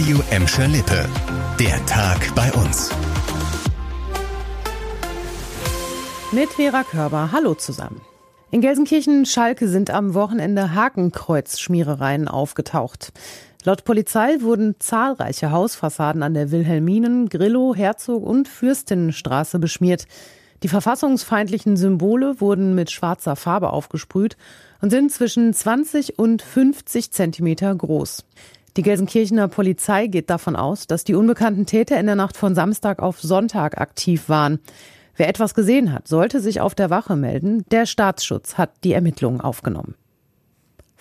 Radio Emscher Lippe. Der Tag bei uns. Mit Vera Körber. Hallo zusammen. In Gelsenkirchen-Schalke sind am Wochenende Hakenkreuzschmierereien aufgetaucht. Laut Polizei wurden zahlreiche Hausfassaden an der Wilhelminen-, Grillo-, Herzog- und Fürstinnenstraße beschmiert. Die verfassungsfeindlichen Symbole wurden mit schwarzer Farbe aufgesprüht und sind zwischen 20 und 50 Zentimeter groß. Die Gelsenkirchener Polizei geht davon aus, dass die unbekannten Täter in der Nacht von Samstag auf Sonntag aktiv waren. Wer etwas gesehen hat, sollte sich auf der Wache melden. Der Staatsschutz hat die Ermittlungen aufgenommen.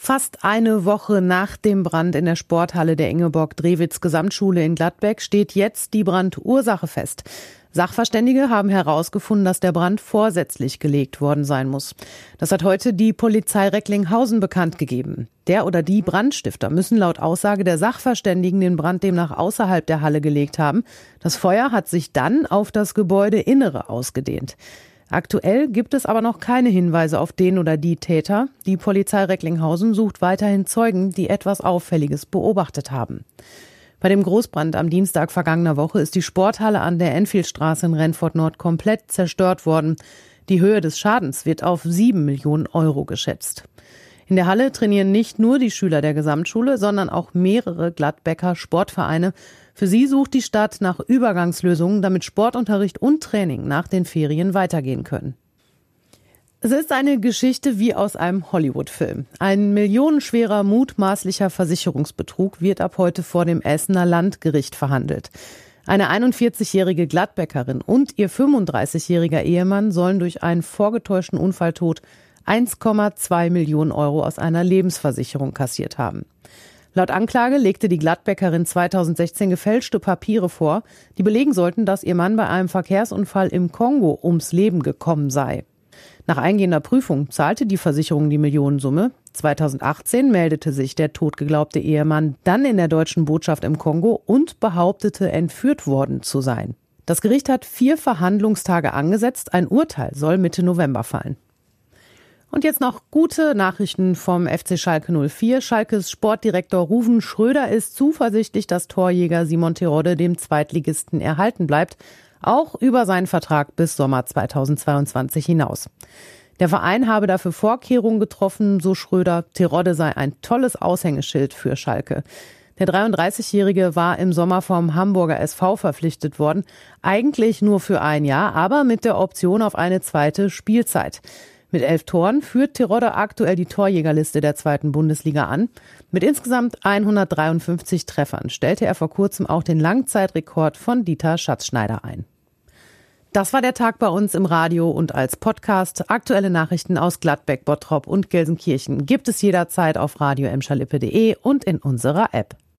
Fast eine Woche nach dem Brand in der Sporthalle der Ingeborg-Drewitz Gesamtschule in Gladbeck steht jetzt die Brandursache fest. Sachverständige haben herausgefunden, dass der Brand vorsätzlich gelegt worden sein muss. Das hat heute die Polizei Recklinghausen bekannt gegeben. Der oder die Brandstifter müssen laut Aussage der Sachverständigen den Brand demnach außerhalb der Halle gelegt haben. Das Feuer hat sich dann auf das Gebäudeinnere ausgedehnt. Aktuell gibt es aber noch keine Hinweise auf den oder die Täter. Die Polizei Recklinghausen sucht weiterhin Zeugen, die etwas Auffälliges beobachtet haben. Bei dem Großbrand am Dienstag vergangener Woche ist die Sporthalle an der Enfieldstraße in Renfort Nord komplett zerstört worden. Die Höhe des Schadens wird auf sieben Millionen Euro geschätzt. In der Halle trainieren nicht nur die Schüler der Gesamtschule, sondern auch mehrere Gladbecker Sportvereine. Für sie sucht die Stadt nach Übergangslösungen, damit Sportunterricht und Training nach den Ferien weitergehen können. Es ist eine Geschichte wie aus einem Hollywood-Film. Ein millionenschwerer mutmaßlicher Versicherungsbetrug wird ab heute vor dem Essener Landgericht verhandelt. Eine 41-jährige Gladbäckerin und ihr 35-jähriger Ehemann sollen durch einen vorgetäuschten Unfalltod 1,2 Millionen Euro aus einer Lebensversicherung kassiert haben. Laut Anklage legte die Gladbäckerin 2016 gefälschte Papiere vor, die belegen sollten, dass ihr Mann bei einem Verkehrsunfall im Kongo ums Leben gekommen sei. Nach eingehender Prüfung zahlte die Versicherung die Millionensumme. 2018 meldete sich der totgeglaubte Ehemann dann in der deutschen Botschaft im Kongo und behauptete, entführt worden zu sein. Das Gericht hat vier Verhandlungstage angesetzt. Ein Urteil soll Mitte November fallen. Und jetzt noch gute Nachrichten vom FC Schalke 04. Schalkes Sportdirektor Ruven Schröder ist zuversichtlich, dass Torjäger Simon Terodde dem Zweitligisten erhalten bleibt auch über seinen Vertrag bis Sommer 2022 hinaus. Der Verein habe dafür Vorkehrungen getroffen, so Schröder. Terodde sei ein tolles Aushängeschild für Schalke. Der 33-Jährige war im Sommer vom Hamburger SV verpflichtet worden, eigentlich nur für ein Jahr, aber mit der Option auf eine zweite Spielzeit. Mit elf Toren führt Terodde aktuell die Torjägerliste der zweiten Bundesliga an. Mit insgesamt 153 Treffern stellte er vor kurzem auch den Langzeitrekord von Dieter Schatzschneider ein. Das war der Tag bei uns im Radio und als Podcast. Aktuelle Nachrichten aus Gladbeck, Bottrop und Gelsenkirchen gibt es jederzeit auf radio und in unserer App.